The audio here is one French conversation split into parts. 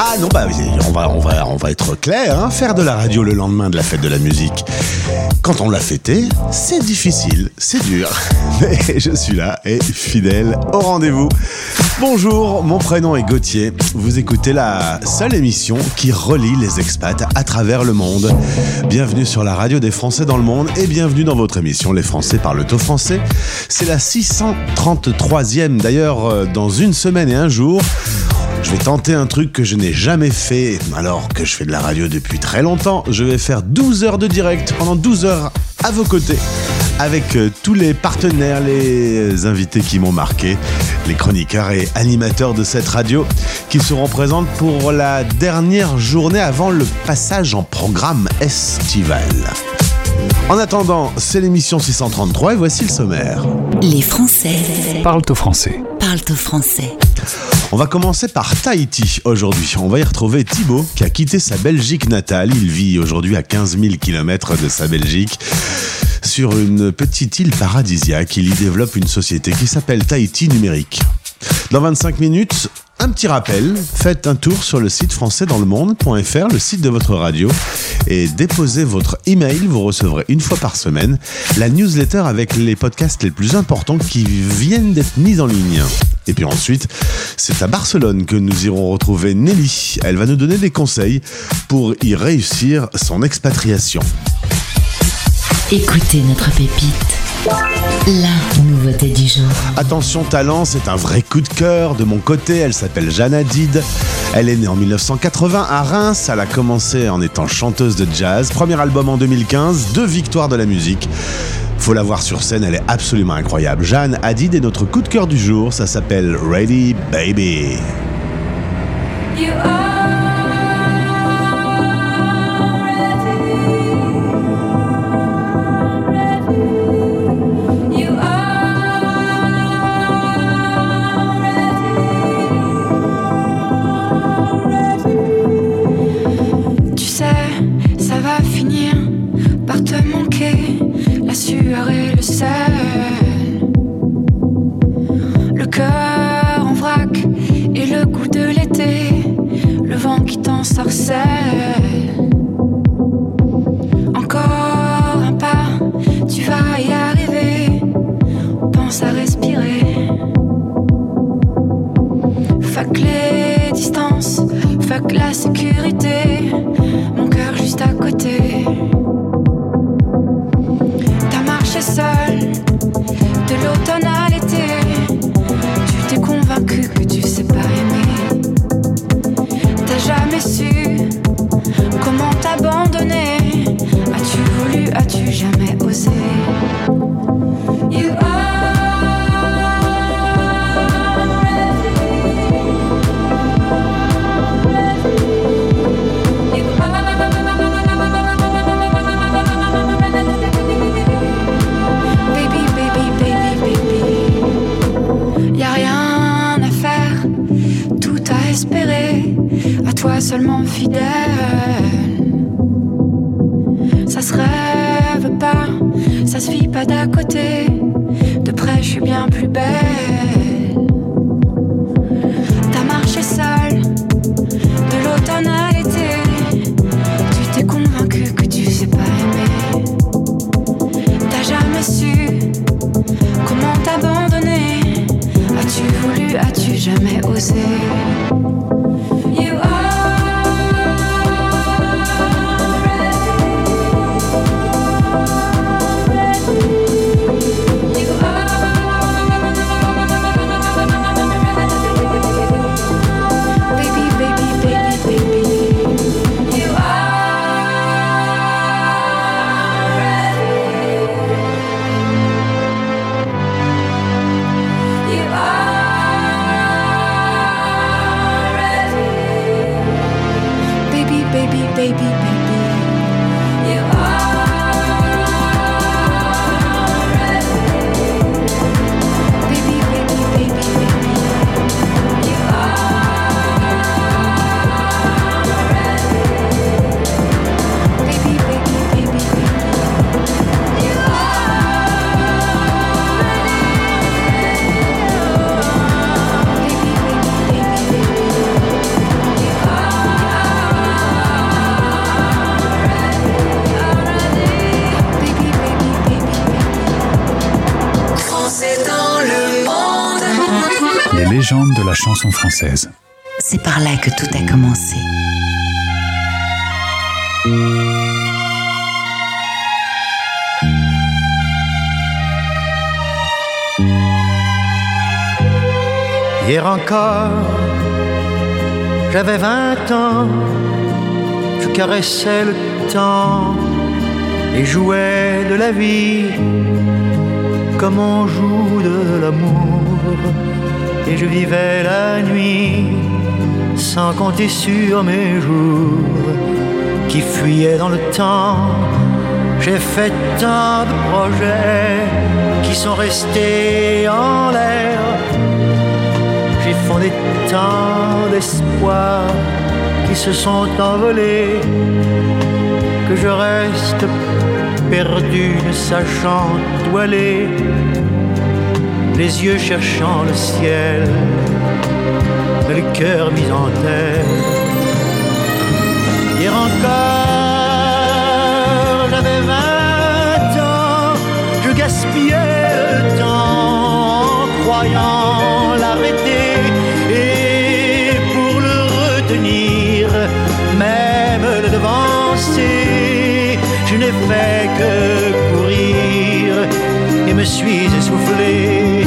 Ah non, bah on va, on va, on va être clair, hein, faire de la radio le lendemain de la fête de la musique. Quand on l'a fêté, c'est difficile, c'est dur. Mais je suis là et fidèle au rendez-vous. Bonjour, mon prénom est Gauthier. Vous écoutez la seule émission qui relie les expats à travers le monde. Bienvenue sur la radio des Français dans le monde et bienvenue dans votre émission Les Français par le taux français. C'est la 633e d'ailleurs euh, dans une semaine et un jour. Je vais tenter un truc que je n'ai jamais fait alors que je fais de la radio depuis très longtemps. Je vais faire 12 heures de direct pendant 12 heures à vos côtés avec euh, tous les partenaires, les invités qui m'ont marqué, les chroniqueurs et animateurs de cette radio qui seront présents pour la dernière journée avant le passage en programme estival. En attendant, c'est l'émission 633 et voici le sommaire. Les Français parlent au français. Parlent au français. On va commencer par Tahiti aujourd'hui. On va y retrouver Thibaut qui a quitté sa Belgique natale. Il vit aujourd'hui à 15 000 km de sa Belgique. Sur une petite île paradisiaque, il y développe une société qui s'appelle Tahiti Numérique. Dans 25 minutes, un petit rappel, faites un tour sur le site français dans le monde.fr, le site de votre radio, et déposez votre email. Vous recevrez une fois par semaine la newsletter avec les podcasts les plus importants qui viennent d'être mis en ligne. Et puis ensuite, c'est à Barcelone que nous irons retrouver Nelly. Elle va nous donner des conseils pour y réussir son expatriation. Écoutez notre pépite. La nouveauté du jour. Attention talent, c'est un vrai coup de cœur de mon côté. Elle s'appelle Jeanne Hadid. Elle est née en 1980 à Reims. Elle a commencé en étant chanteuse de jazz. Premier album en 2015, deux victoires de la musique. Faut la voir sur scène, elle est absolument incroyable. Jeanne Hadid est notre coup de cœur du jour. Ça s'appelle Ready Baby. Fuck la sécurité, C'est par là que tout a commencé. Hier encore, j'avais vingt ans, je caressais le temps et jouais de la vie comme on joue de l'amour. Et je vivais la nuit sans compter sur mes jours qui fuyaient dans le temps. J'ai fait tant de projets qui sont restés en l'air. J'ai fondé tant d'espoirs qui se sont envolés que je reste perdu ne sachant où aller, les yeux cherchant le ciel, le cœur mis en terre. Hier encore, j'avais vingt ans, je gaspillais le temps, croyant l'arrêter, et pour le retenir, même le devancer, je n'ai fait que courir et me suis essoufflé,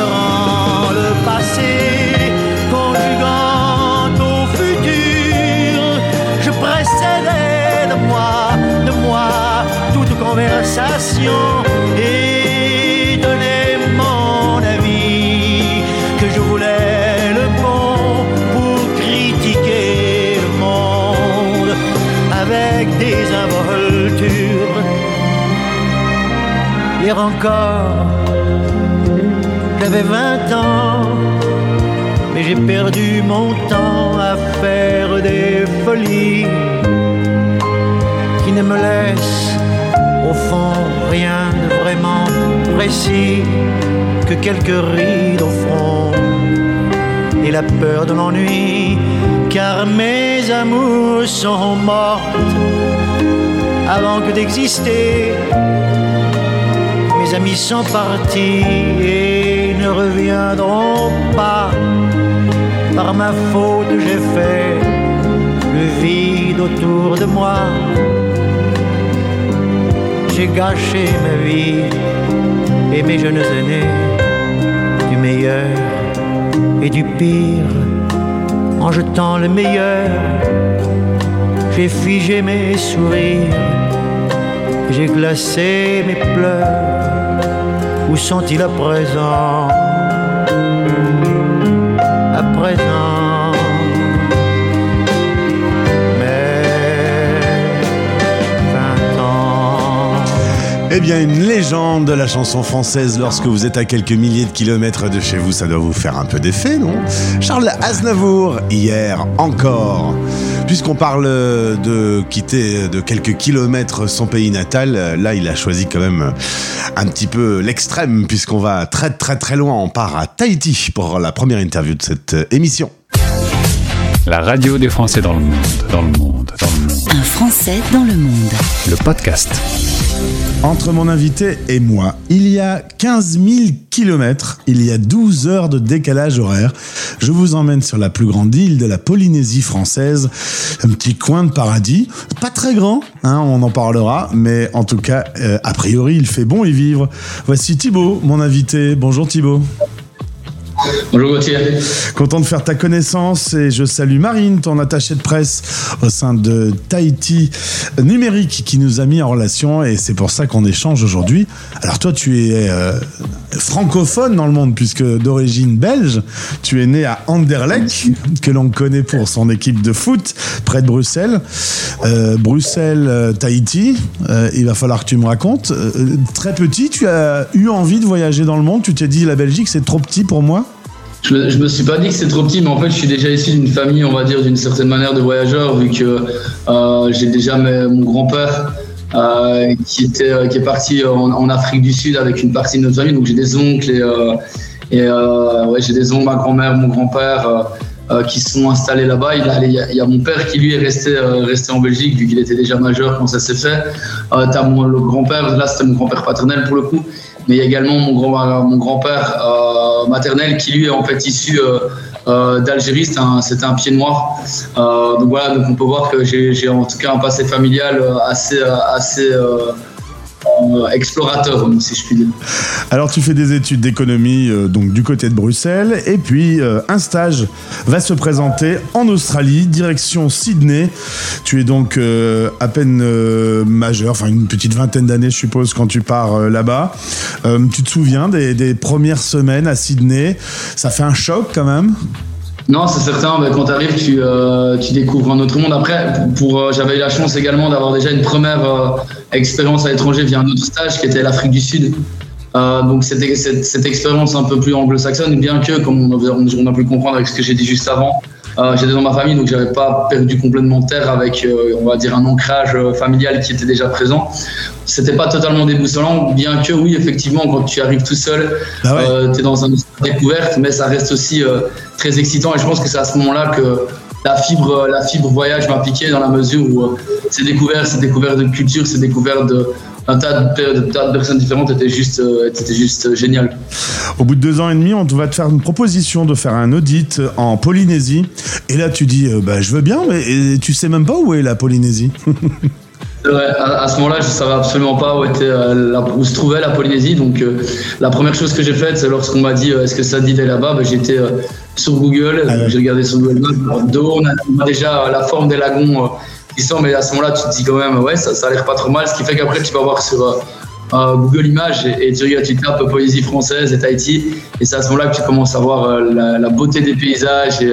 ignorant le passé, conjuguant au futur. Je précédais de moi, de moi, toute conversation et donnais mon avis que je voulais le bon pour critiquer le monde avec des involtures. Hier encore, j'avais vingt ans, mais j'ai perdu mon temps à faire des folies qui ne me laissent au fond rien de vraiment précis que quelques rides au front et la peur de l'ennui, car mes amours sont mortes avant que d'exister. Mes amis sont partis et ne reviendront pas. Par ma faute, j'ai fait le vide autour de moi. J'ai gâché ma vie et mes jeunes aînés du meilleur et du pire en jetant le meilleur. J'ai figé mes sourires, j'ai glacé mes pleurs. Où sont-ils à présent À présent. Eh bien, une légende de la chanson française, lorsque vous êtes à quelques milliers de kilomètres de chez vous, ça doit vous faire un peu d'effet, non? Charles Aznavour, hier encore. Puisqu'on parle de quitter de quelques kilomètres son pays natal, là, il a choisi quand même un petit peu l'extrême, puisqu'on va très très très loin. On part à Tahiti pour la première interview de cette émission. La radio des Français dans le monde, dans le monde, dans le monde. Un Français dans le monde. Le podcast. Entre mon invité et moi, il y a 15 000 kilomètres, il y a 12 heures de décalage horaire. Je vous emmène sur la plus grande île de la Polynésie française, un petit coin de paradis, pas très grand, hein, on en parlera, mais en tout cas, euh, a priori, il fait bon y vivre. Voici Thibaut, mon invité. Bonjour Thibaut. Bonjour Gauthier. Content de faire ta connaissance et je salue Marine, ton attachée de presse au sein de Tahiti Numérique qui nous a mis en relation et c'est pour ça qu'on échange aujourd'hui. Alors toi tu es euh, francophone dans le monde puisque d'origine belge, tu es né à Anderlecht que l'on connaît pour son équipe de foot près de Bruxelles. Euh, Bruxelles, euh, Tahiti, il va falloir que tu me racontes. Très petit, tu as eu envie de voyager dans le monde, tu t'es dit la Belgique c'est trop petit pour moi? Je me, je me suis pas dit que c'est trop petit, mais en fait, je suis déjà issu d'une famille, on va dire, d'une certaine manière de voyageurs, vu que euh, j'ai déjà mes- mon grand-père euh, qui, était, euh, qui est parti en, en Afrique du Sud avec une partie de notre famille. Donc, j'ai des oncles et, euh, et euh, ouais, j'ai des oncles, ma grand-mère, mon grand-père. euh, qui sont installés là-bas. Il, il y a- mon père qui lui est resté, resté en Belgique vu qu'il était déjà majeur quand ça s'est fait. T'as mon, le grand-père, là c'était mon grand-père paternel pour le coup, mais il y a également mon grand mon grand-père maternel qui lui est en fait issu d'Algérie, c'était un, pied noir. donc voilà, donc on peut voir que j'ai en tout cas un passé familial assez assez euh, explorateur, si je puis dire. Alors tu fais des études d'économie euh, donc du côté de Bruxelles et puis euh, un stage va se présenter en Australie, direction Sydney. Tu es donc à peine majeur, enfin une petite vingtaine d'années je suppose quand tu pars là-bas. tu te souviens des premières semaines à Sydney? Ça fait un choc quand même? Non, c'est certain. Mais quand tu arrives, euh, tu, découvres un autre monde. Après, euh, j'avais eu la chance également d'avoir déjà une première euh, expérience à l'étranger via un autre stage qui était l'Afrique du Sud. donc cette, cette, expérience un peu plus anglo-saxonne, bien que, comme on, a pu comprendre avec ce que j'ai dit juste avant, j'étais dans ma famille, donc j'avais pas perdu complètement terre avec, on va dire, un ancrage familial qui était déjà présent c'était pas totalement déboussolant, bien que oui, effectivement, quand tu arrives tout seul, ah euh, tu es dans une découverte, mais ça reste aussi euh, très excitant. Et je pense que c'est à ce moment-là que la fibre, la fibre voyage m'a piqué dans la mesure où euh, c'est découvert, c'est découvert de culture, c'est découvert de un tas de, personnes différentes était juste, était juste génial. Au bout de deux ans et demi, on va te faire une proposition de faire un audit en Polynésie. Et là, tu dis, bah, je veux bien, mais tu sais même pas où est la Polynésie. à, ce moment-là, je ne savais absolument pas où, était, euh, où se trouvait la Polynésie. Donc, euh, la première chose que j'ai faite, c'est lorsqu'on m'a dit euh, est-ce que ça dit d'aller là-bas, ben, j'étais sur Google, ah j'ai regardé sur Google Maps. De haut, on a déjà la forme des lagons qui sont, mais à ce moment-là, tu te dis quand même ouais, ça, ça a l'air pas trop mal. Ce qui fait qu'après, tu vas voir sur Google Images et, tu, tu tapes Polynésie française et Tahiti. Et c'est à ce moment-là que tu commences à voir la, la, beauté des paysages et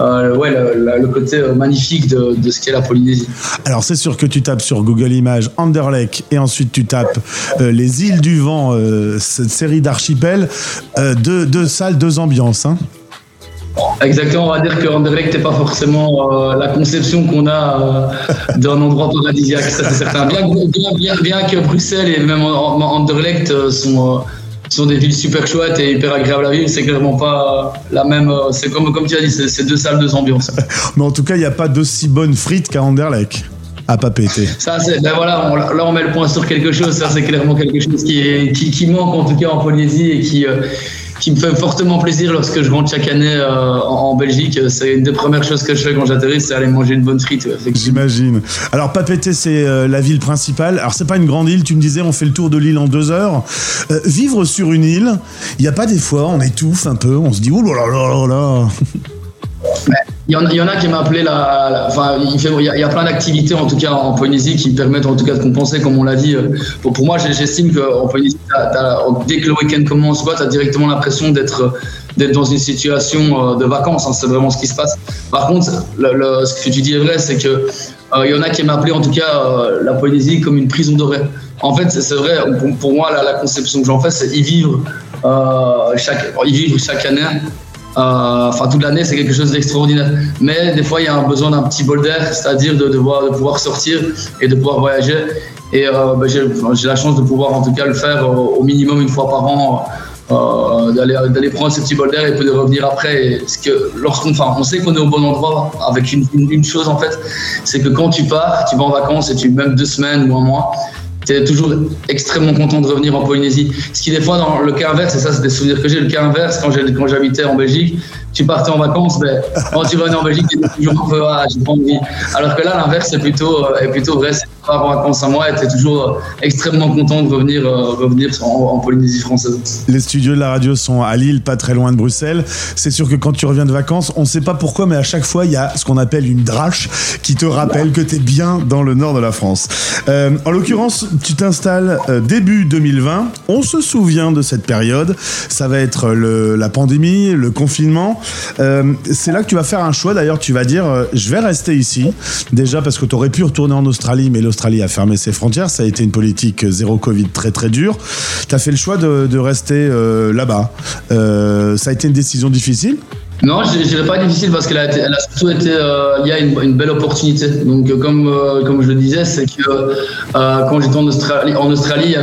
euh, ouais, le, côté euh, magnifique de, ce qu'est la Polynésie. Alors c'est sûr que tu tapes sur Google Images Anderlecht et ensuite tu tapes euh, les îles du vent, cette série d'archipels, deux, salles, deux ambiances. Hein. Exactement, on va dire que Anderlecht n'est pas forcément la conception qu'on a d'un endroit paradisiaque, ça c'est certain. Bien, bien, bien, que Bruxelles et même Anderlecht sont sont des villes super chouettes et hyper agréables à vivre. C'est clairement pas la même. Euh, c'est comme, comme tu as dit, c'est deux salles, deux ambiances. Mais en tout cas, il n'y a pas d'aussi bonnes frites qu'à Anderlecht. À pas péter. Ça, c'est, ben voilà, là on met le point sur quelque chose. Ça, c'est clairement quelque chose qui, est, qui, qui, manque en tout cas en Polynésie et qui, euh, qui me fait fortement plaisir lorsque je rentre chaque année euh, en, Belgique. C'est une des premières choses que je fais quand j'atterris, c'est aller manger une bonne frite. J'imagine. Alors Papeete, c'est euh, la ville principale. Alors c'est pas une grande île. Tu me disais, on fait le tour de l'île en deux heures. Euh, vivre sur une île, il n'y a pas des fois, on étouffe un peu, on se dit, oh là là là là. Il y, en, a qui m'appelaient la, enfin, il, y a, plein d'activités en tout cas en Polynésie qui permettent en tout cas de compenser, comme on l'a dit. Pour, pour moi, j'estime qu'en Polynésie, dès que le week-end commence, tu as directement l'impression d'être d'être dans une situation euh, de vacances. Hein, c'est vraiment ce qui se passe. Par contre, ce que tu dis est vrai, c'est que euh, il y en a qui m'appelaient en tout cas euh, la Polynésie comme une prison dorée. En fait, c'est vrai. Pour, moi, la, conception que j'en fais, c'est y vivre chaque, y vivre chaque année euh, enfin, toute l'année, c'est quelque chose d'extraordinaire. Mais des fois, il y a un besoin d'un petit bol d'air, c'est-à-dire de, de, de, pouvoir sortir et de pouvoir voyager. Et euh, ben, j'ai la chance de pouvoir en tout cas le faire au minimum une fois par an. Euh, d'aller prendre ce petit bol d'air et puis de revenir après. Parce que lorsqu'on, enfin, on sait qu'on est au bon endroit avec une, une chose en fait, c'est que quand tu pars, tu vas en vacances et tu même deux semaines ou un mois, es toujours extrêmement content de revenir en Polynésie. Ce qui, des fois, dans le cas inverse, et ça, c'est des souvenirs que j'ai, le cas inverse, quand j'habitais en Belgique, tu partais en vacances, mais quand tu venais en Belgique, tu étais toujours un peu, ah, j'ai pas envie. Alors que là, l'inverse c'est plutôt, euh, est plutôt vrai. C'est pas en vacances à moi et tu es toujours euh, extrêmement content de revenir, euh, revenir en, Polynésie française. Les studios de la radio sont à Lille, pas très loin de Bruxelles. C'est sûr que quand tu reviens de vacances, on sait pas pourquoi, mais à chaque fois, il y a ce qu'on appelle une drache qui te rappelle que tu es bien dans le nord de la France. en l'occurrence, tu t'installes début 2020. On se souvient de cette période. Ça va être la pandémie, le confinement. Euh, c'est là que tu vas faire un choix. D'ailleurs, tu vas dire euh, je vais rester ici. Déjà parce que tu aurais pu retourner en Australie, mais l'Australie a fermé ses frontières. Ça a été une politique zéro Covid très très dure. Tu as fait le choix de, rester euh, là-bas. ça a été une décision difficile non, je dirais pas difficile parce qu'elle a, surtout été, euh, il y a une, belle opportunité. Donc, euh, comme, euh, comme je le disais, c'est que quand j'étais en Australie,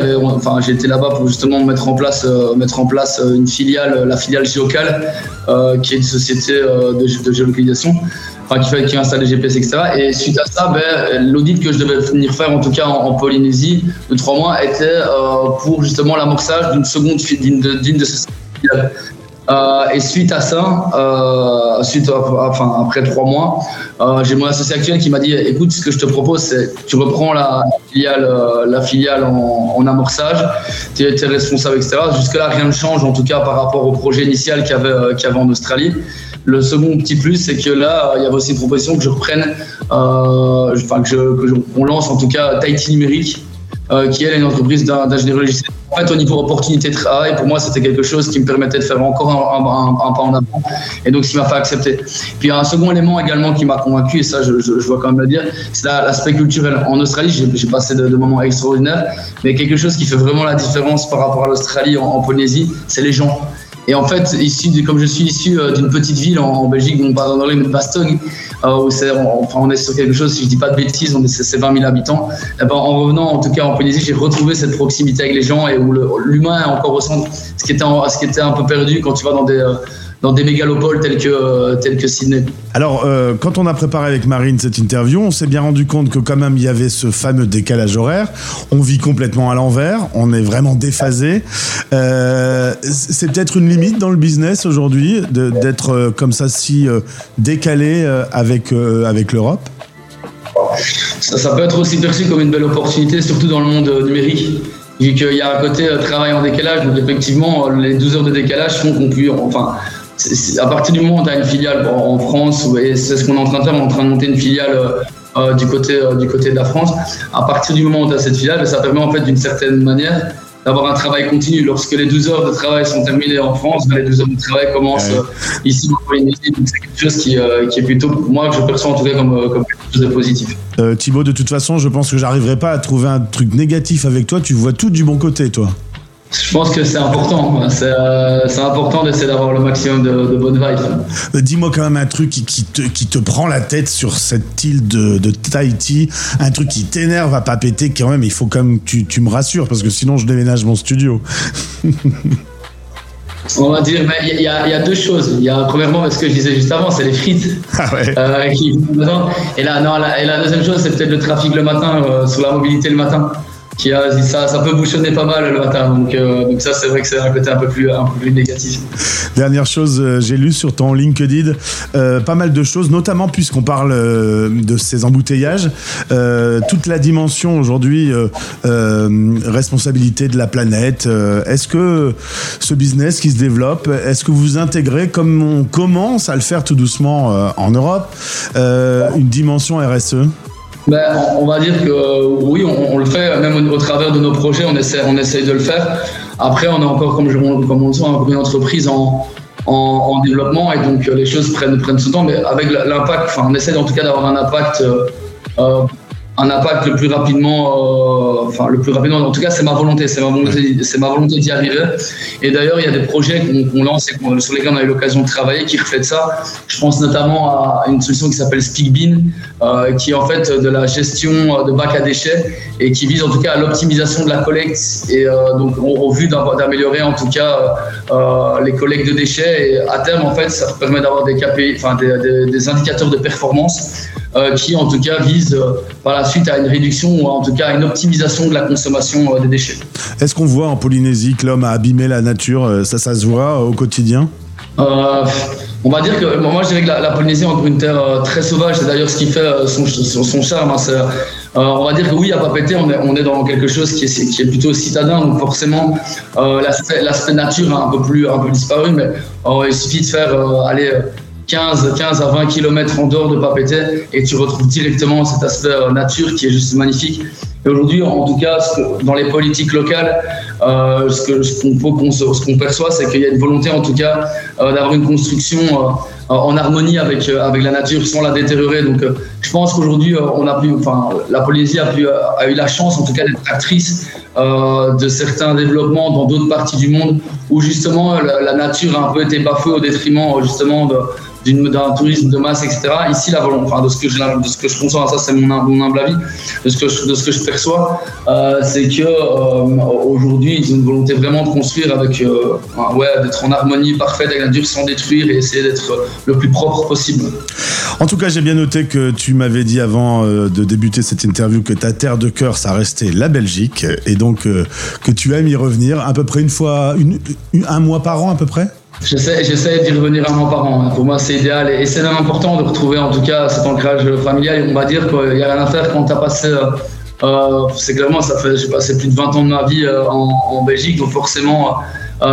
j'étais là-bas pour justement mettre en place, mettre en place une filiale, la filiale Géocal, qui est une société de, géolocalisation. enfin, qu'il fallait qu'il installe les GPS, etc. Et suite à ça, ben, l'audit que je devais venir faire, en tout cas en, Polynésie, de trois mois, était pour justement l'amorçage d'une seconde d'une de, de, ces euh, et suite à ça, euh, suite enfin, après trois mois, euh, j'ai mon associé actuel qui m'a dit écoute, ce que je te propose, c'est tu reprends la filiale, euh, la filiale en, en amorçage, tu es, responsable, etc. Jusque-là, rien ne change, en tout cas par rapport au projet initial qu'il y avait, euh, avait en Australie. Le second petit plus, c'est que là, il y avait aussi une proposition que je reprenne, euh, enfin que, je, que on lance en tout cas Tahiti numérique, euh, qui est une entreprise d'ingénierie logicielle en fait, au niveau opportunité de travail, pour moi, c'était quelque chose qui me permettait de faire encore un, pas en avant. Et donc, ce qui m'a fait accepter. Puis, un second élément également qui m'a convaincu, et ça, je, vois quand même le dire, c'est l'aspect culturel. En Australie, j'ai passé de, moments extraordinaires, mais quelque chose qui fait vraiment la différence par rapport à l'Australie, en Polynésie, c'est les gens. Et en fait, comme je suis issu euh, d'une petite ville en, Belgique, dont on parle dans Bastogne, euh, où c'est, enfin, on est sur quelque chose, si je dis pas de bêtises, on est, c'est 20 000 habitants. Eh ben, en revenant, en tout cas en Polynésie, j'ai retrouvé cette proximité avec les gens et où l'humain est encore au centre, ce qui était, ce qui était un peu perdu quand tu vas dans des euh, dans des mégalopoles tels que, euh, tels que Sydney. Alors, euh, quand on a préparé avec Marine cette interview, on s'est bien rendu compte que quand même il y avait ce fameux décalage horaire. On vit complètement à l'envers, on est vraiment déphasé. Euh, c'est peut-être une limite dans le business aujourd'hui d'être comme ça si décalé avec, avec l'Europe? Ça, ça, peut être aussi perçu comme une belle opportunité, surtout dans le monde numérique vu qu'il y a un côté travail en décalage, donc effectivement, les 12 heures de décalage font qu'on peut, enfin, à partir du moment où tu as une filiale en France, et c'est ce qu'on est en train de faire, on est en train de monter une filiale euh, euh, du, côté, euh, du côté de la France, à partir du moment où tu as cette filiale, ça permet en fait d'une certaine manière d'avoir un travail continu. Lorsque les 12 heures de travail sont terminées en France, ben, les 12 heures de travail commencent ici en Polynésie. c'est quelque chose qui, qui, est plutôt, moi, que je perçois en tout cas comme, comme quelque chose de positif. Thibaut, de toute façon, je pense que j'arriverai pas à trouver un truc négatif avec toi. Tu vois tout du bon côté, toi. Je pense que c'est important. Euh, c'est important d'essayer d'avoir le maximum de, bonnes vibes. Euh, dis-moi quand même un truc qui, te, qui, te, prend la tête sur cette île de, de Tahiti, un truc qui t'énerve à pas péter quand même. Il faut quand même que tu, tu me rassures parce que sinon je déménage mon studio. On va dire, il y, y, a deux choses. Il y a premièrement, ce que je disais juste avant, c'est les frites ah ouais. euh, qui Et là, non, la, et la deuxième chose, c'est peut-être le trafic le matin, euh, sur la mobilité le matin qui a, ça, ça peut bouchonner pas mal le matin. Donc, euh, donc ça, c'est vrai que c'est un côté un peu plus, un peu plus négatif. Dernière chose, euh, j'ai lu sur ton LinkedIn euh, pas mal de choses, notamment puisqu'on parle de ces embouteillages, toute la dimension aujourd'hui responsabilité de la planète. est-ce que ce business qui se développe, est-ce que vous intégrez, comme on commence à le faire tout doucement en Europe, une dimension RSE ben, on va dire que oui, on, le fait, même au, travers de nos projets, on essaie, on de le faire. Après, on est encore, comme, je, comme on le sait, une entreprise en, en, développement et donc les choses prennent, prennent son temps, mais avec l'impact, enfin, on essaie en tout cas d'avoir un impact euh, euh, un impact le plus rapidement, euh, enfin le plus rapidement. En tout cas, c'est ma volonté, c'est ma volonté, c'est ma volonté d'y arriver. Et d'ailleurs, il y a des projets qu'on lance et sur lesquels on a eu l'occasion de travailler qui reflètent ça. Je pense notamment à une solution qui s'appelle Speakbean, euh, qui est en fait de la gestion de bacs à déchets et qui vise en tout cas à l'optimisation de la collecte et euh, donc au, vu d'améliorer en tout cas euh, les collectes de déchets. Et à terme, en fait, ça permet d'avoir des, enfin, des, des, des indicateurs de performance euh, qui en tout cas vise euh, par la suite à une réduction ou en tout cas à une optimisation de la consommation euh, des déchets. Est-ce qu'on voit en Polynésie que l'homme a abîmé la nature Ça, ça se voit au quotidien? On va dire que moi je dirais que la, Polynésie est encore une terre très sauvage, c'est d'ailleurs ce qui fait son, son, charme. Hein, on va dire que oui, à Papété, on est, on est dans quelque chose qui est, qui est plutôt citadin, donc forcément l'aspect nature a un peu plus un peu disparu, mais il suffit de faire aller 15, 15 à 20 km en dehors de Papété et tu retrouves directement cet aspect euh, nature qui est juste magnifique. Et aujourd'hui, en tout cas, dans les politiques locales, euh, ce qu'on perçoit, c'est qu'il y a une volonté, en tout cas, euh, d'avoir une construction en harmonie avec, avec la nature sans la détériorer. Donc, je pense qu'aujourd'hui, on enfin, la Polynésie a eu la chance, en tout cas, d'être actrice de certains développements dans d'autres parties du monde où justement la, la, nature a un peu été bafouée au détriment justement de d'un tourisme de masse, etc. Ici, la volonté, de, ce que je, de ce que je conçois, ça c'est mon, mon, humble avis, de ce que je, de ce que je perçois, euh, c'est que euh, aujourd'hui, ils ont une volonté vraiment de construire avec, euh, ouais, d'être en harmonie parfaite avec la nature sans détruire et essayer d'être le plus propre possible. En tout cas, j'ai bien noté que tu m'avais dit avant euh, de débuter cette interview que ta terre de cœur, ça restait la Belgique, et donc euh, que tu aimes y revenir à peu près une fois, une- un mois par an à peu près? J'essaie, d'y revenir un mois par an. hein. Pour moi, c'est idéal et c'est important de retrouver en tout cas cet ancrage familial. On va dire qu'il n'y a rien à faire quand tu as passé. euh, euh, c'est clairement, ça fait, j'ai passé plus de 20 ans de ma vie euh, en, Belgique, donc forcément,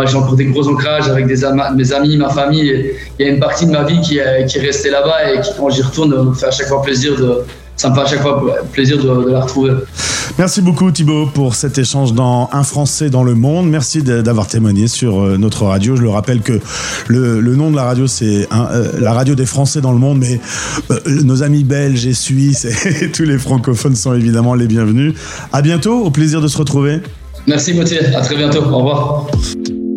j'ai encore des gros ancrages avec mes amis, ma famille. Il y a une partie de ma vie qui qui est restée là-bas et qui, quand j'y retourne, me fait à chaque fois plaisir de. Ça me fait à chaque fois plaisir de, de la retrouver. Merci beaucoup Thibaut pour cet échange dans Un Français dans le monde. Merci d'avoir témoigné sur euh, notre radio. Je le rappelle que le, le nom de la radio, c'est euh, la radio des Français dans le monde, mais euh, nos amis belges et suisses et tous les francophones sont évidemment les bienvenus. À bientôt, au plaisir de se retrouver. Merci Gauthier, à très bientôt. Au revoir.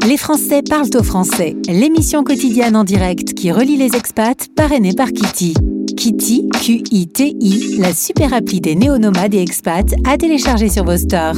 Les Français parlent au français, l'émission quotidienne en direct qui relie les expats, parrainée par Kitty. Kitty, Q-I-T-I, la super appli des néo-nomades et expats à télécharger sur vos stores.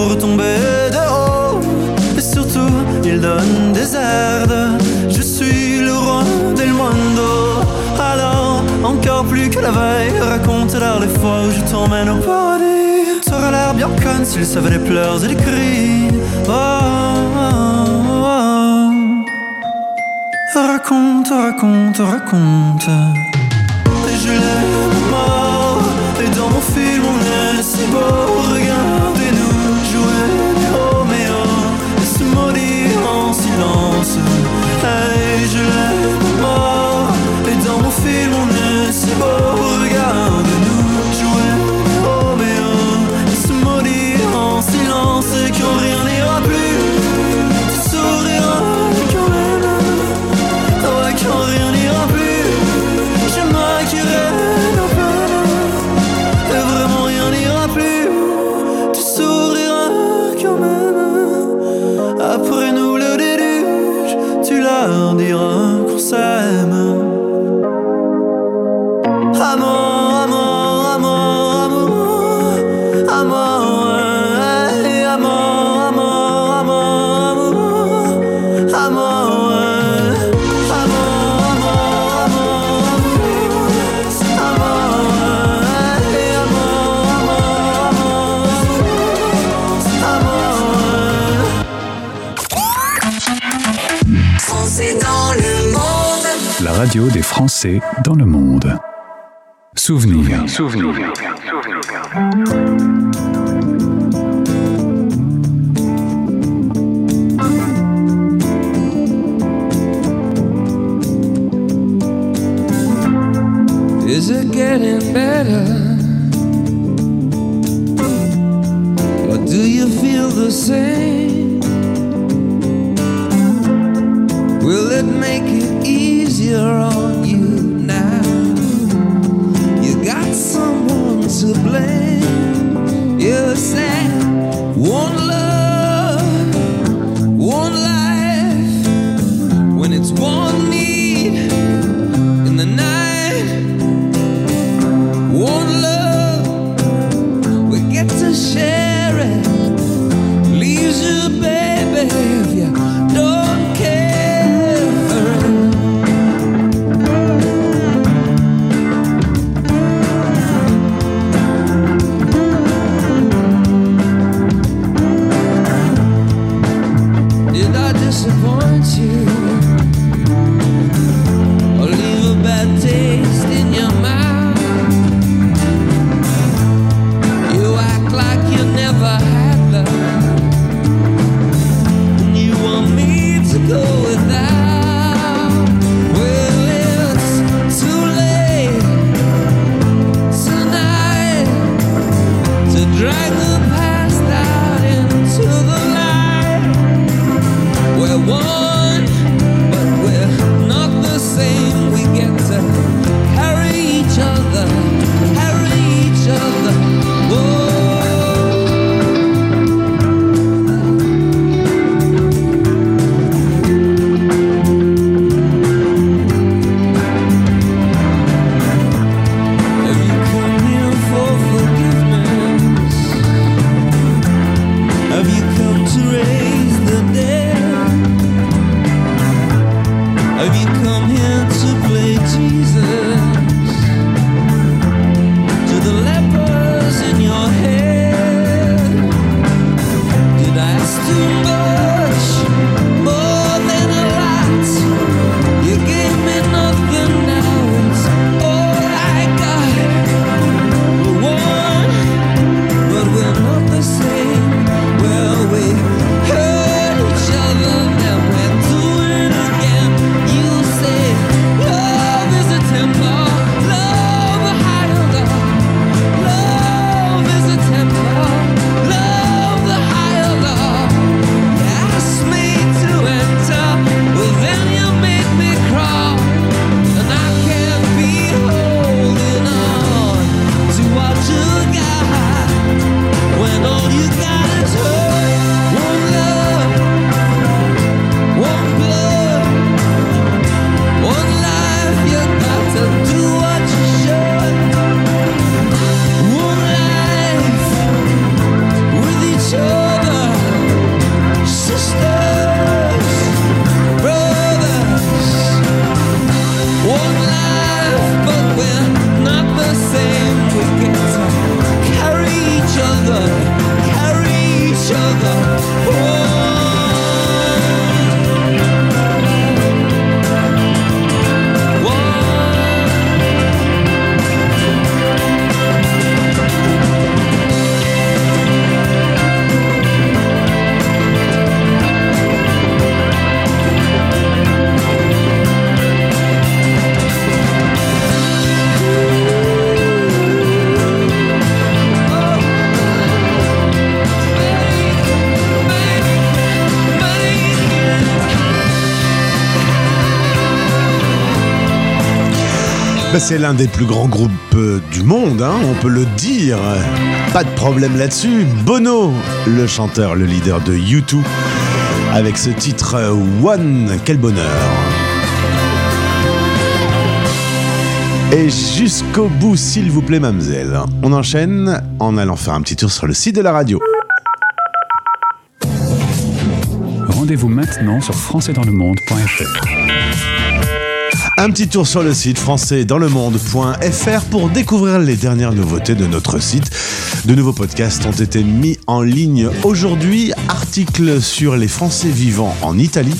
Pour tomber de haut. Et surtout il donne des aides Je suis le roi del mondo. Alors encore plus que la veille Raconte-leur les fois où je t'emmène au paradis. T'aurais l'air bien conne s'il savait les pleurs et les cris. Oh, oh, oh. Raconte, raconte, raconte radio des Français dans le monde. Souvenir. Souvenir. Is it getting better? Or do you feel the same? To blame. C'est l'un des plus grands groupes euh, du monde, hein, on peut le dire. Pas de problème là-dessus. Bono, le chanteur, le leader de U2, avec ce titre euh, One, quel bonheur. Et jusqu'au bout, s'il vous plaît, mademoiselle. On enchaîne en allant faire un petit tour sur le site de la radio. Rendez-vous maintenant sur françaisdanslemonde.fr. Un petit tour sur le site françaisdanslemonde.fr pour découvrir les dernières nouveautés de notre site. De nouveaux podcasts ont été mis en ligne aujourd'hui. Articles sur les Français vivant en Italie,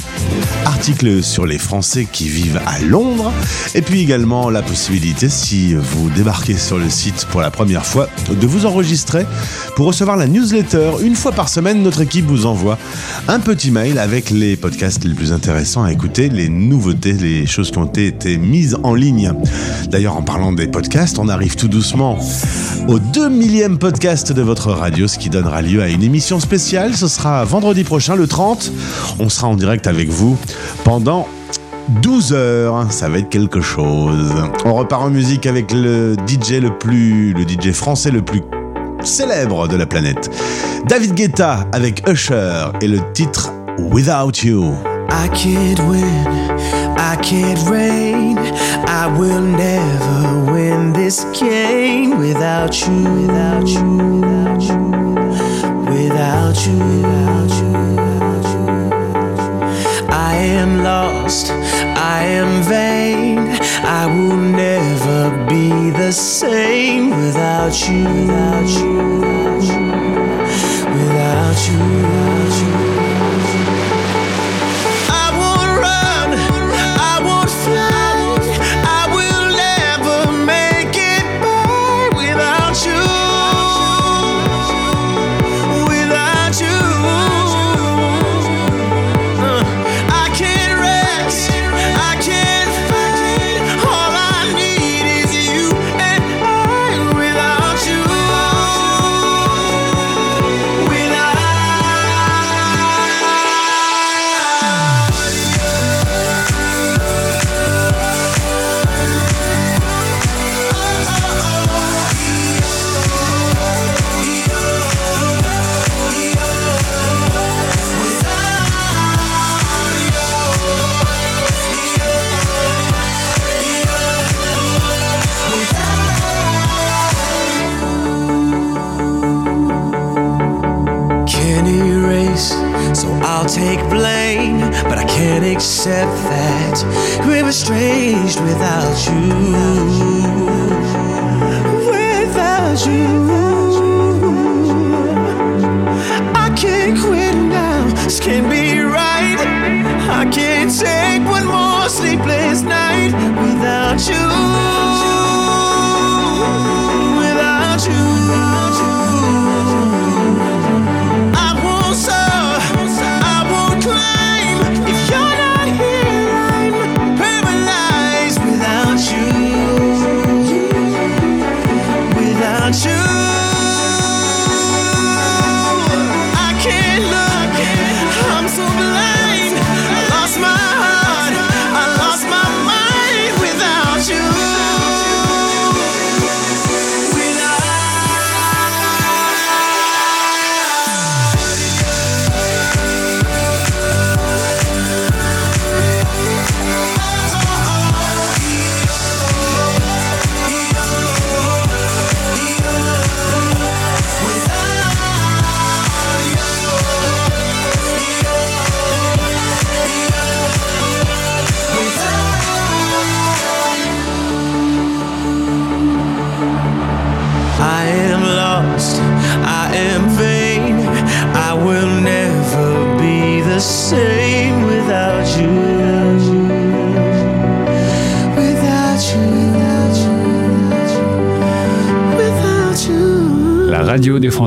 articles sur les Français qui vivent à Londres, et puis également la possibilité, si vous débarquez sur le site pour la première fois, de vous enregistrer pour recevoir la newsletter. Une fois par semaine, notre équipe vous envoie un petit mail avec les podcasts les plus intéressants à écouter, les nouveautés, les choses qui ont été mises en ligne. D'ailleurs, en parlant des podcasts, on arrive tout doucement au 2 millième podcast de votre radio, ce qui donnera lieu à une émission spéciale. Ce sera vendredi prochain, le 30. On sera en direct avec vous pendant 12 heures, ça va être quelque chose. On repart en musique avec le DJ le plus, le DJ français le plus célèbre de la planète. David Guetta avec Usher et le titre Without You. I can't win, I can't reign. I will never win this game without you, without you, without you, without you, without you, without you. I am lost, I am vain. I will never be the same without you, without you, without you, without you, without you.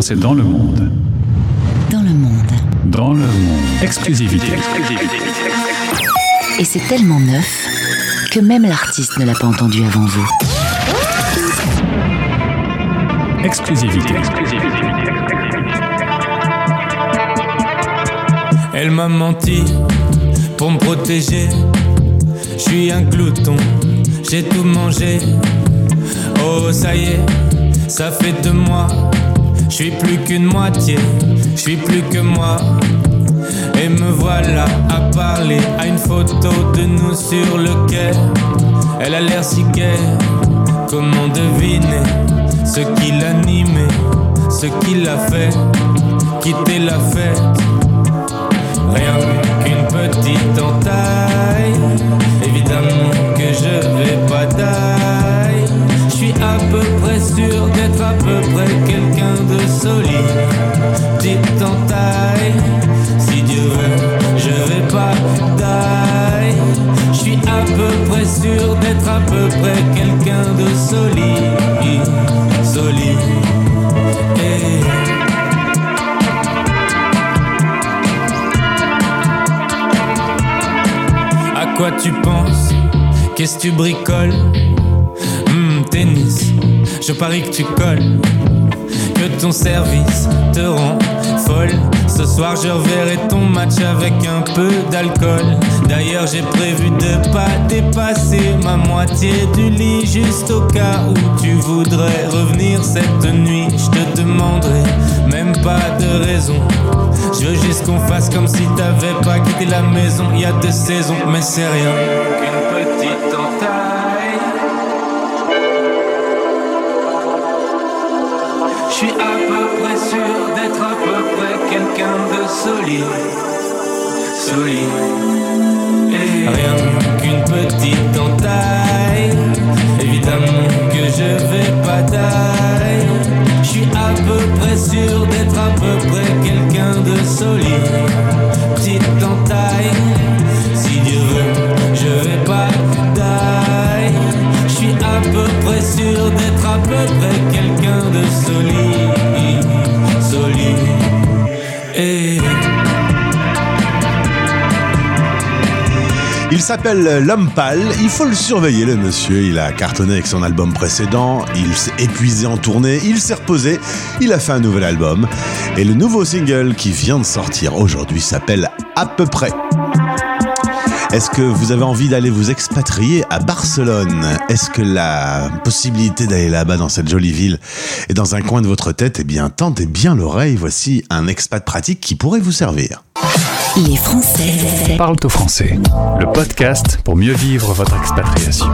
Français dans le monde. Dans le monde. Dans le monde. Exclusivité. Et c'est tellement neuf que même l'artiste ne l'a pas entendu avant vous. Exclusivité. Elle m'a menti pour me protéger. Je suis un glouton, j'ai tout mangé. Oh, ça y est, ça fait deux mois. Je suis plus qu'une moitié, je suis plus que moi. Et me voilà à parler à une photo de nous sur le quai. Elle a l'air si gaie, comment deviner ce qui l'animait, ce qui l'a fait? Quitter la fête. Rien qu'une petite entaille, évidemment que je vais pas peu près sûr d'être à peu près quelqu'un de solide. Petite entaille, si Dieu veut, je vais pas taille. Je suis à peu près sûr d'être à peu près quelqu'un de solide. Solide. Eh. À quoi tu penses? Qu'est-ce que tu bricoles? Je parie que tu colles. Que ton service te rend folle. Ce soir, je reverrai ton match avec un peu d'alcool. D'ailleurs, j'ai prévu de pas dépasser ma moitié du lit, juste au cas où tu voudrais revenir cette nuit. Je te demanderai même pas de raison. Je veux juste qu'on fasse comme si t'avais pas quitté la maison. Il y a deux saisons, mais c'est rien peu près sûr d'être à peu près quelqu'un de solide. Solide. Et rien qu'une petite entaille. Évidemment que je vais pas taille. Je suis à peu près sûr d'être à peu près quelqu'un de solide. Petite entaille. Si Dieu veut, je vais pas taille. Je suis à peu près sûr d'être à peu près quelqu'un de solide. Il s'appelle L'Homme Pâle, il faut le surveiller le monsieur, il a cartonné avec son album précédent, il s'est épuisé en tournée, il s'est reposé, il a fait un nouvel album, et le nouveau single qui vient de sortir aujourd'hui s'appelle À peu près. Est-ce que vous avez envie d'aller vous expatrier à Barcelone? Est-ce que la possibilité d'aller là-bas dans cette jolie ville est dans un coin de votre tête? Eh bien, tendez bien l'oreille, voici un expat pratique qui pourrait vous servir. Les Français Parle au français, le podcast pour mieux vivre votre expatriation.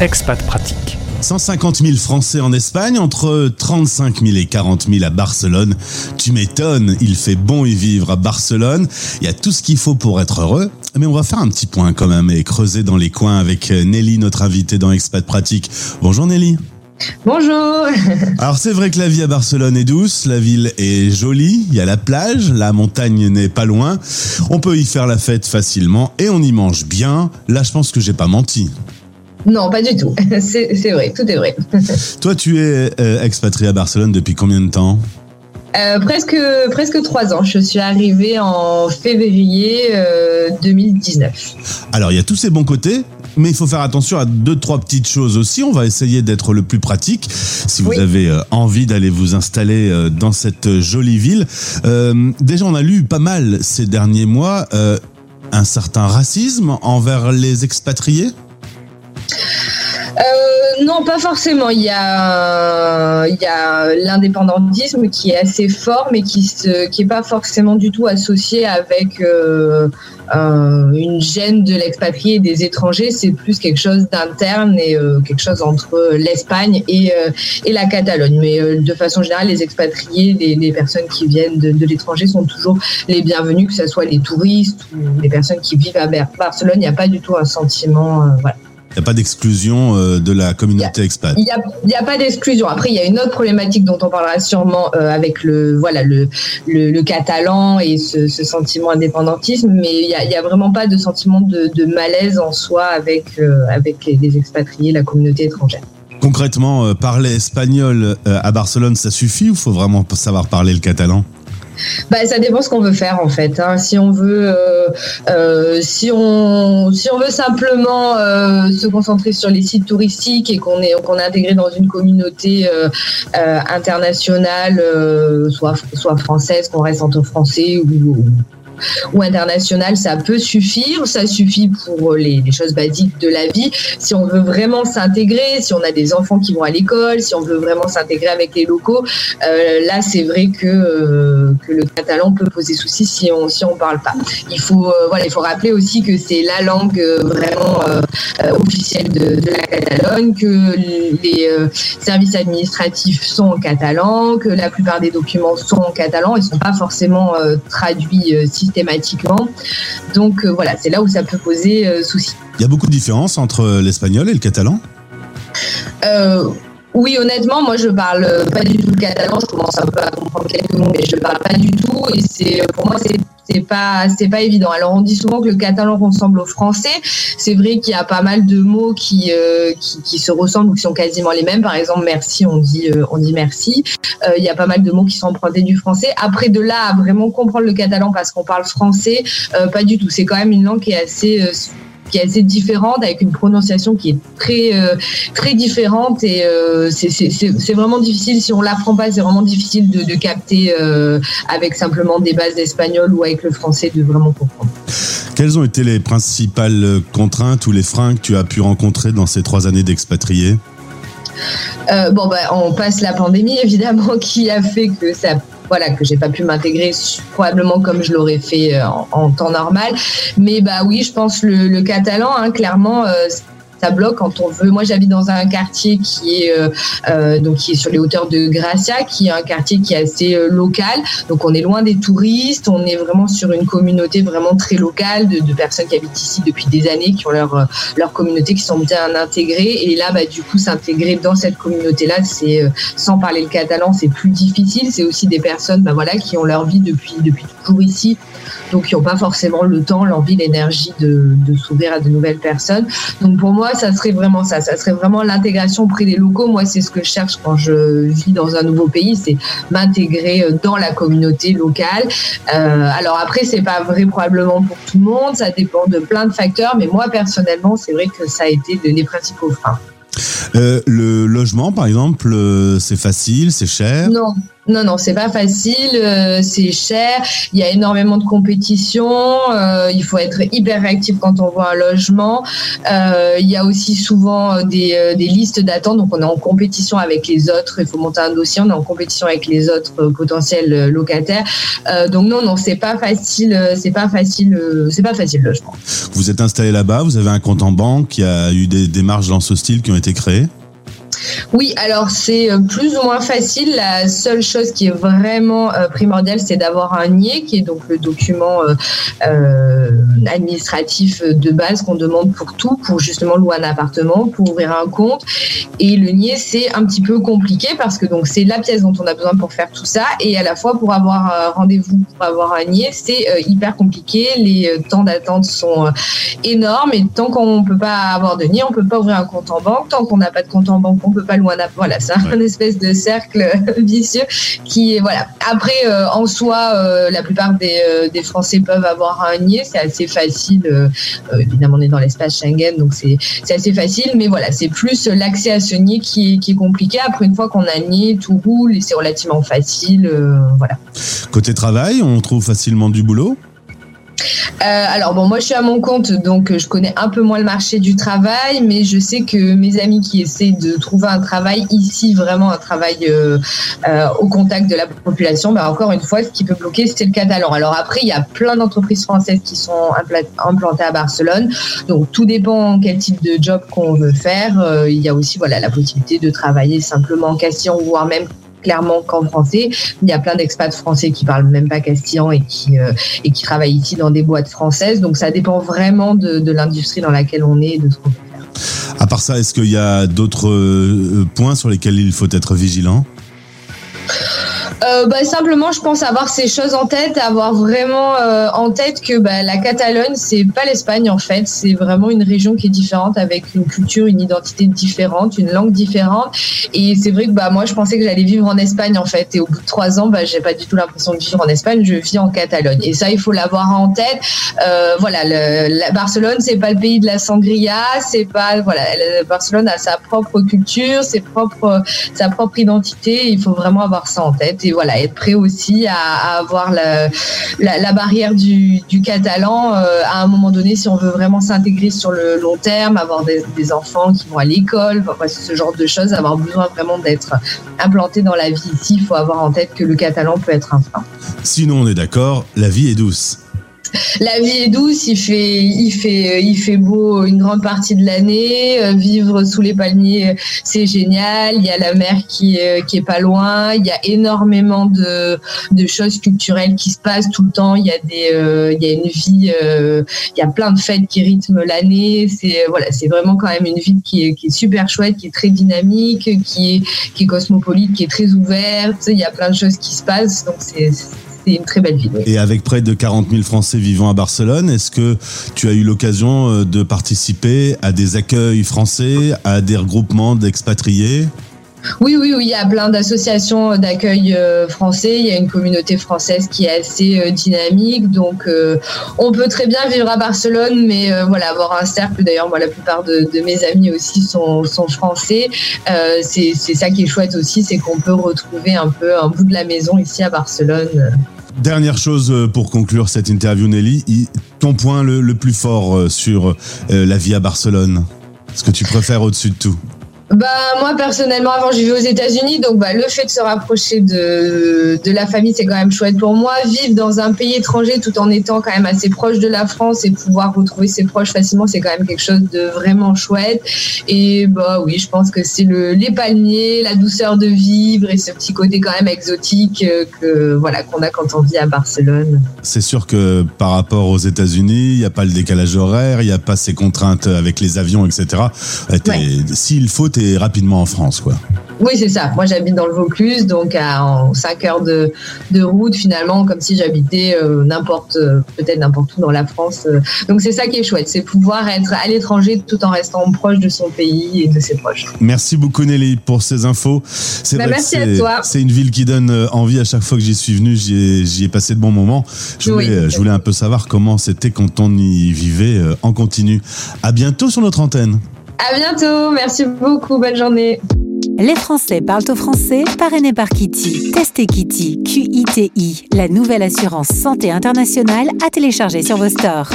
Expat pratique. 150 000 Français en Espagne, entre 35 000 et 40 000 à Barcelone. Tu m'étonnes, il fait bon y vivre à Barcelone. Il y a tout ce qu'il faut pour être heureux. Mais on va faire un petit point quand même et creuser dans les coins avec Nelly, notre invitée dans Expat Pratique. Bonjour Nelly. Bonjour. Alors c'est vrai que la vie à Barcelone est douce, la ville est jolie, il y a la plage, la montagne n'est pas loin, on peut y faire la fête facilement et on y mange bien. Là je pense que j'ai pas menti. Non, pas du tout. C'est vrai, tout est vrai. Toi tu es euh, expatrié à Barcelone depuis combien de temps? Euh, presque, presque trois ans. Je suis arrivée en février euh, 2019. Alors il y a tous ces bons côtés, mais il faut faire attention à deux trois petites choses aussi. On va essayer d'être le plus pratique. Si vous Oui. avez euh, envie d'aller vous installer euh, dans cette jolie ville, Euh, déjà on a lu pas mal ces derniers mois euh, un certain racisme envers les expatriés. Euh, non, pas forcément. Il y a, il y a l'indépendantisme qui est assez fort, mais qui se, qui est pas forcément du tout associé avec euh, euh, une gêne de l'expatrié et des étrangers. C'est plus quelque chose d'interne et euh, quelque chose entre l'Espagne et, euh, et la Catalogne. Mais euh, de façon générale, les expatriés, les, les personnes qui viennent de, de l'étranger sont toujours les bienvenus, que ce soit les touristes ou les personnes qui vivent à Bar- Barcelone. Il n'y a pas du tout un sentiment, euh, voilà. Il n'y a pas d'exclusion euh, de la communauté expat. Il n'y a, pas d'exclusion. Après, il y a une autre problématique dont on parlera sûrement euh, avec le, voilà, le, le, le catalan et ce, ce sentiment indépendantisme, mais il n'y a, y a vraiment pas de sentiment de, de malaise en soi avec, euh, avec les, les expatriés, la communauté étrangère. Concrètement, parler espagnol à Barcelone, ça suffit ou faut vraiment savoir parler le catalan? Bah, ça dépend ce qu'on veut faire en fait. hein. Si on veut, euh, euh, si on, si on veut simplement euh, se concentrer sur les sites touristiques et qu'on est, qu'on est intégré dans une communauté internationale, soit, soit française, qu'on reste entre français ou international, ça peut suffire. Ça suffit pour les, les choses basiques de la vie. Si on veut vraiment s'intégrer, si on a des enfants qui vont à l'école, si on veut vraiment s'intégrer avec les locaux, euh, là c'est vrai que, euh, que le catalan peut poser souci si on si on parle pas. Il faut euh, voilà, il faut rappeler aussi que c'est la langue euh, vraiment euh, euh, officielle de, la Catalogne, que les euh, services administratifs sont en catalan, que la plupart des documents sont en catalan, ils sont pas forcément euh, traduits euh, systématiquement. Donc euh, voilà, c'est là où ça peut poser euh, souci. Il y a beaucoup de différences entre l'espagnol et le catalan? Euh, oui, honnêtement, moi je parle euh, pas du tout le catalan. Je commence un peu à comprendre quelques mots, mais je parle pas du tout. Et c'est euh, pour moi c'est pas évident. Alors on dit souvent que le catalan ressemble au français. C'est vrai qu'il y a pas mal de mots qui, euh, se ressemblent ou qui sont quasiment les mêmes. Par exemple, merci, on dit merci. Il y a pas mal de mots qui sont empruntés du français. Après de là à vraiment comprendre le catalan parce qu'on parle français, pas du tout. C'est quand même une langue qui est assez qui est assez différente avec une prononciation qui est très euh, très différente et euh, c'est- vraiment difficile si on l'apprend pas c'est vraiment difficile de, de capter euh, avec simplement des bases d'espagnol ou avec le français de vraiment comprendre. Quelles ont été les principales contraintes ou les freins que tu as pu rencontrer dans ces trois années d'expatrié Euh, bon bah on passe la pandémie évidemment qui a fait que ça voilà que j'ai pas pu m'intégrer probablement comme je l'aurais fait euh, en, temps normal. Mais bah oui je pense le, le catalan hein, clairement euh, ça bloque quand on veut. Moi, j'habite dans un quartier qui est euh, euh, donc qui est sur les hauteurs de Gracia, qui est un quartier qui est assez euh, local. Donc, on est loin des touristes. On est vraiment sur une communauté vraiment très locale de, personnes qui habitent ici depuis des années, qui ont leur leur communauté, qui sont bien intégrées. Et là, bah, du coup, s'intégrer dans cette communauté-là, c'est sans parler le catalan, c'est plus difficile. C'est aussi des personnes, bah, voilà, qui ont leur vie depuis depuis toujours ici, donc qui n'ont pas forcément le temps, l'envie, l'énergie de, de s'ouvrir à de nouvelles personnes. Donc pour moi, ça serait vraiment ça. Ça serait vraiment l'intégration auprès des locaux. Moi, c'est ce que je cherche quand je vis dans un nouveau pays, c'est m'intégrer euh, dans la communauté locale. Euh, alors après, c'est pas vrai probablement pour tout le monde. Ça dépend de plein de facteurs. Mais moi, personnellement, c'est vrai que ça a été de- les principaux freins. Euh, Le logement, par exemple, euh, c'est facile, c'est cher? Non, non, non, c'est pas facile, euh, c'est cher, il y a énormément de compétition, euh, il faut être hyper réactif quand on voit un logement. Euh, il y a aussi souvent euh, des, euh, des listes d'attente, donc on est en compétition avec les autres, il faut monter un dossier, on est en compétition avec les autres euh, potentiels locataires. Donc non, non, c'est pas facile, c'est pas facile, c'est pas facile le logement. Vous êtes installé là-bas, vous avez un compte en banque, il y a eu des démarches dans ce style qui ont été créées? Oui, alors c'est euh, plus ou moins facile. La seule chose qui est vraiment euh, primordiale, c'est d'avoir un NIE, qui est donc le document euh, administratif de base qu'on demande pour tout, pour justement louer un appartement, pour ouvrir un compte. Et le NIE, c'est un petit peu compliqué parce que donc c'est la pièce dont on a besoin pour faire tout ça, et à la fois pour avoir un rendez-vous pour avoir un NIE, c'est hyper compliqué. Les temps d'attente sont énormes, et tant qu'on peut pas avoir de NIE, on peut pas ouvrir un compte en banque. Tant qu'on n'a pas de compte en banque, peut pas un app. Voilà, c'est un espèce de cercle vicieux qui est voilà. Après, euh, en soi, euh, la plupart des, euh, des Français peuvent avoir un NIE, c'est assez facile. évidemment, on est dans l'espace Schengen, donc c'est c'est assez facile. Mais voilà, c'est plus l'accès à ce NIE qui est, qui est compliqué. Après, une fois qu'on a le NIE, tout roule et c'est relativement facile. voilà. Côté travail, on trouve facilement du boulot? Euh, alors bon, moi je suis à mon compte, donc euh, je connais un peu moins le marché du travail, mais je sais que mes amis qui essaient de trouver un travail ici, vraiment un travail euh, au contact de la population, bah, encore une fois, ce qui peut bloquer, c'est le catalan. Alors après, il y a plein d'entreprises françaises qui sont impla- implantées à Barcelone, donc tout dépend quel type de job qu'on veut faire. Il y a aussi voilà la possibilité de travailler simplement en castillan, voire même clairement qu'en français. Il y a plein d'expats français qui parlent même pas castillan et qui euh, et qui travaillent ici dans des boîtes françaises. Donc ça dépend vraiment de, de l'industrie dans laquelle on est, et de ce qu'on fait. À part ça, est-ce qu'il y a d'autres euh, points sur lesquels il faut être vigilant? Euh, bah, simplement, je pense avoir ces choses en tête, avoir vraiment euh, en tête que bah, la Catalogne, c'est pas l'Espagne en fait, c'est vraiment une région qui est différente avec une culture, une identité différente, une langue différente. Et c'est vrai que bah moi, je pensais que j'allais vivre en Espagne en fait, et au bout de trois ans, bah j'ai pas du tout l'impression de vivre en Espagne, je vis en Catalogne. Et ça, il faut l'avoir en tête. Euh, voilà, le, la Barcelone, c'est pas le pays de la sangria, c'est pas voilà, le- Barcelone a sa propre culture, ses propres, sa propre identité. Il faut vraiment avoir ça en tête et voilà, être prêt aussi à, avoir la, barrière du, catalan euh, à un moment donné si on veut vraiment s'intégrer sur le long terme, avoir des, enfants qui vont à l'école, ce genre de choses, avoir besoin vraiment d'être implanté dans la vie ici, il faut avoir en tête que le catalan peut être un frein. Sinon, on est d'accord, la vie est douce. La vie est douce, il fait, il fait, il fait beau une grande partie de l'année. Euh, Vivre sous les palmiers, euh, c'est génial. Il y a la mer qui qui est pas loin. Il y a énormément de, de choses culturelles qui se passent tout le temps. Il y a des, euh, il y a une vie, euh, il y a plein de fêtes qui rythment l'année. C'est voilà, c'est vraiment quand même une ville qui est, qui est super chouette, qui est très dynamique, qui est, qui est cosmopolite, qui est très ouverte. Il y a plein de choses qui se passent, donc c'est c'est une très belle ville. oui. Et avec près de 40 000 Français vivant à Barcelone, est-ce que tu as eu l'occasion euh, de participer à des accueils français, à des regroupements d'expatriés? Oui, oui, oui, il y a plein d'associations d'accueil euh, français. Il y a une communauté française qui est assez euh, dynamique. Donc, euh, on peut très bien vivre à Barcelone, mais euh, voilà, avoir un cercle. D'ailleurs, moi, la plupart de, de mes amis aussi sont, sont français. Euh, c'est ça qui est chouette aussi, c'est qu'on peut retrouver un peu un bout de la maison ici à Barcelone. Dernière chose euh, pour conclure cette interview, Nelly, ton point le, le plus fort euh, sur euh, la vie à Barcelone Ce que tu préfères au-dessus de tout? Bah moi personnellement avant je vivais aux États-Unis donc bah, le fait de se rapprocher de, de la famille c'est quand même chouette pour moi vivre dans un pays étranger tout en étant quand même assez proche de la France et pouvoir retrouver ses proches facilement c'est quand même quelque chose de vraiment chouette et bah oui je pense que c'est le les palmiers la douceur de vivre et ce petit côté quand même exotique euh, que voilà qu'on a quand on vit à Barcelone. C'est sûr que par rapport aux États-Unis, il n'y a pas le décalage horaire, il n'y a pas ces contraintes avec les avions, etc. Euh, S'il faut, rapidement en France. quoi. Oui, c'est ça. Moi, j'habite dans le Vaucluse, donc à en 5 heures de, de route, finalement, comme si j'habitais euh, n'importe, euh, peut-être n'importe où dans la France. euh. Donc, c'est ça qui est chouette, c'est pouvoir être à l'étranger tout en restant proche de son pays et de ses proches. Merci beaucoup Nelly pour ces infos. C'est Bah, vrai que merci à toi. C'est une ville qui donne envie à chaque fois que j'y suis venu. J'y ai, j'y ai passé de bons moments. Je voulais, Oui. je voulais un peu savoir comment c'était quand on y vivait en continu. À bientôt sur notre antenne. À bientôt. Merci beaucoup. Bonne journée. Les Français parlent au français, parrainé par Kitty. Testez Kitty, Q-I-T-I, la nouvelle assurance santé internationale à télécharger sur vos stores.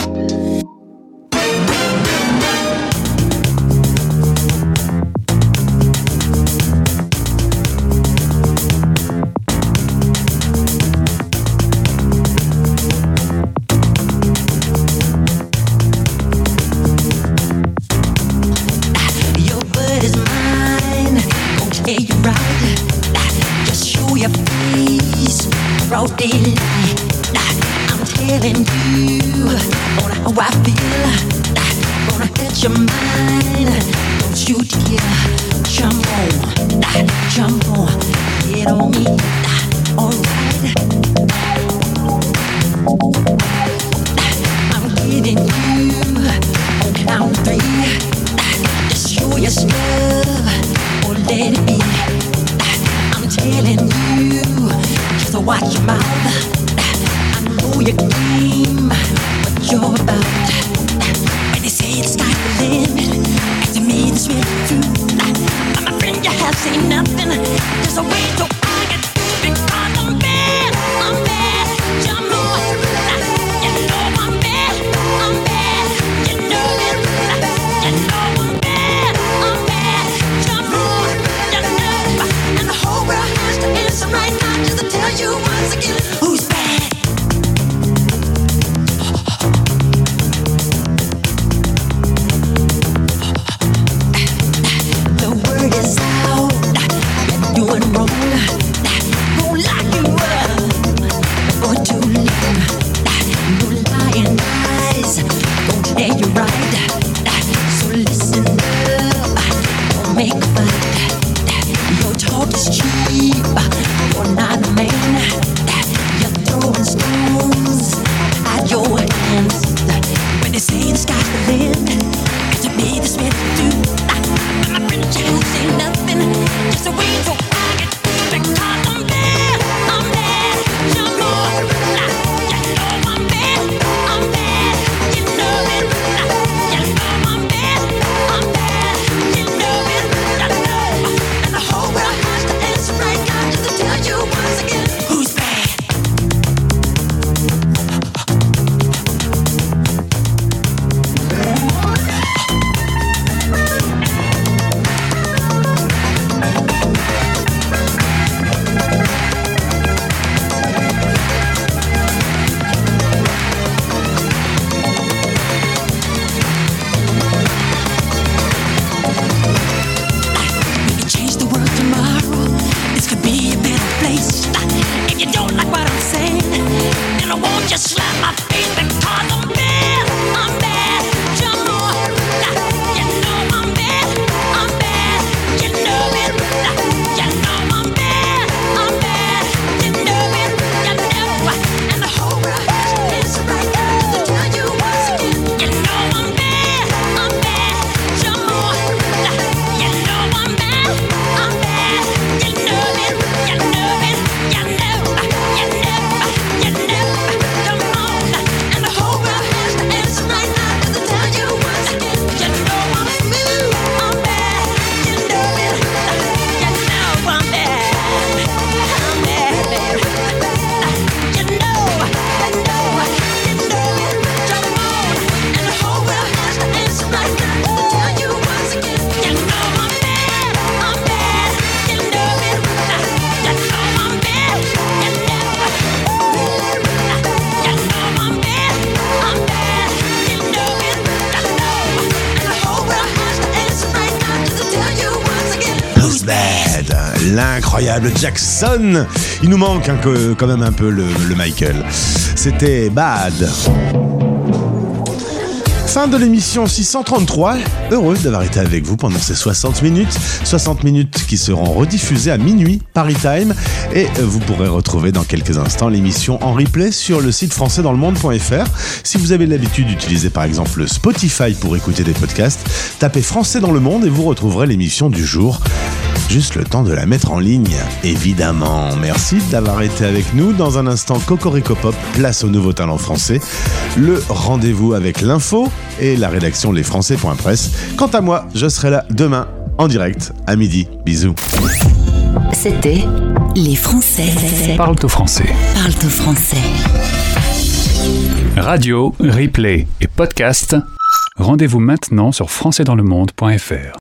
Daylight. I'm telling you on how I feel. Gonna hit your mind. Don't you dare jump on. Jump on. Get on me. Jackson. Il nous manque que- quand même un peu le, le Michael. C'était Bad. Fin de l'émission 633. Heureux d'avoir été avec vous pendant ces 60 minutes. 60 minutes qui seront rediffusées à minuit, Paris Time. Et vous pourrez retrouver dans quelques instants l'émission en replay sur le site françaisdanslemonde.fr. Si vous avez l'habitude d'utiliser par exemple Spotify pour écouter des podcasts, tapez Français dans le monde et vous retrouverez l'émission du jour. Juste le temps de la mettre en ligne, évidemment. Merci d'avoir été avec nous. Dans un instant, Cocorico Pop, place au nouveau talent français. Le rendez-vous avec l'info et la rédaction lesfrançais.press. Quant à moi, je serai là demain en direct à midi. Bisous. C'était Les Français Parle au français. parlent au français. Radio, replay et podcast. Rendez-vous maintenant sur françaisdanslemonde.fr.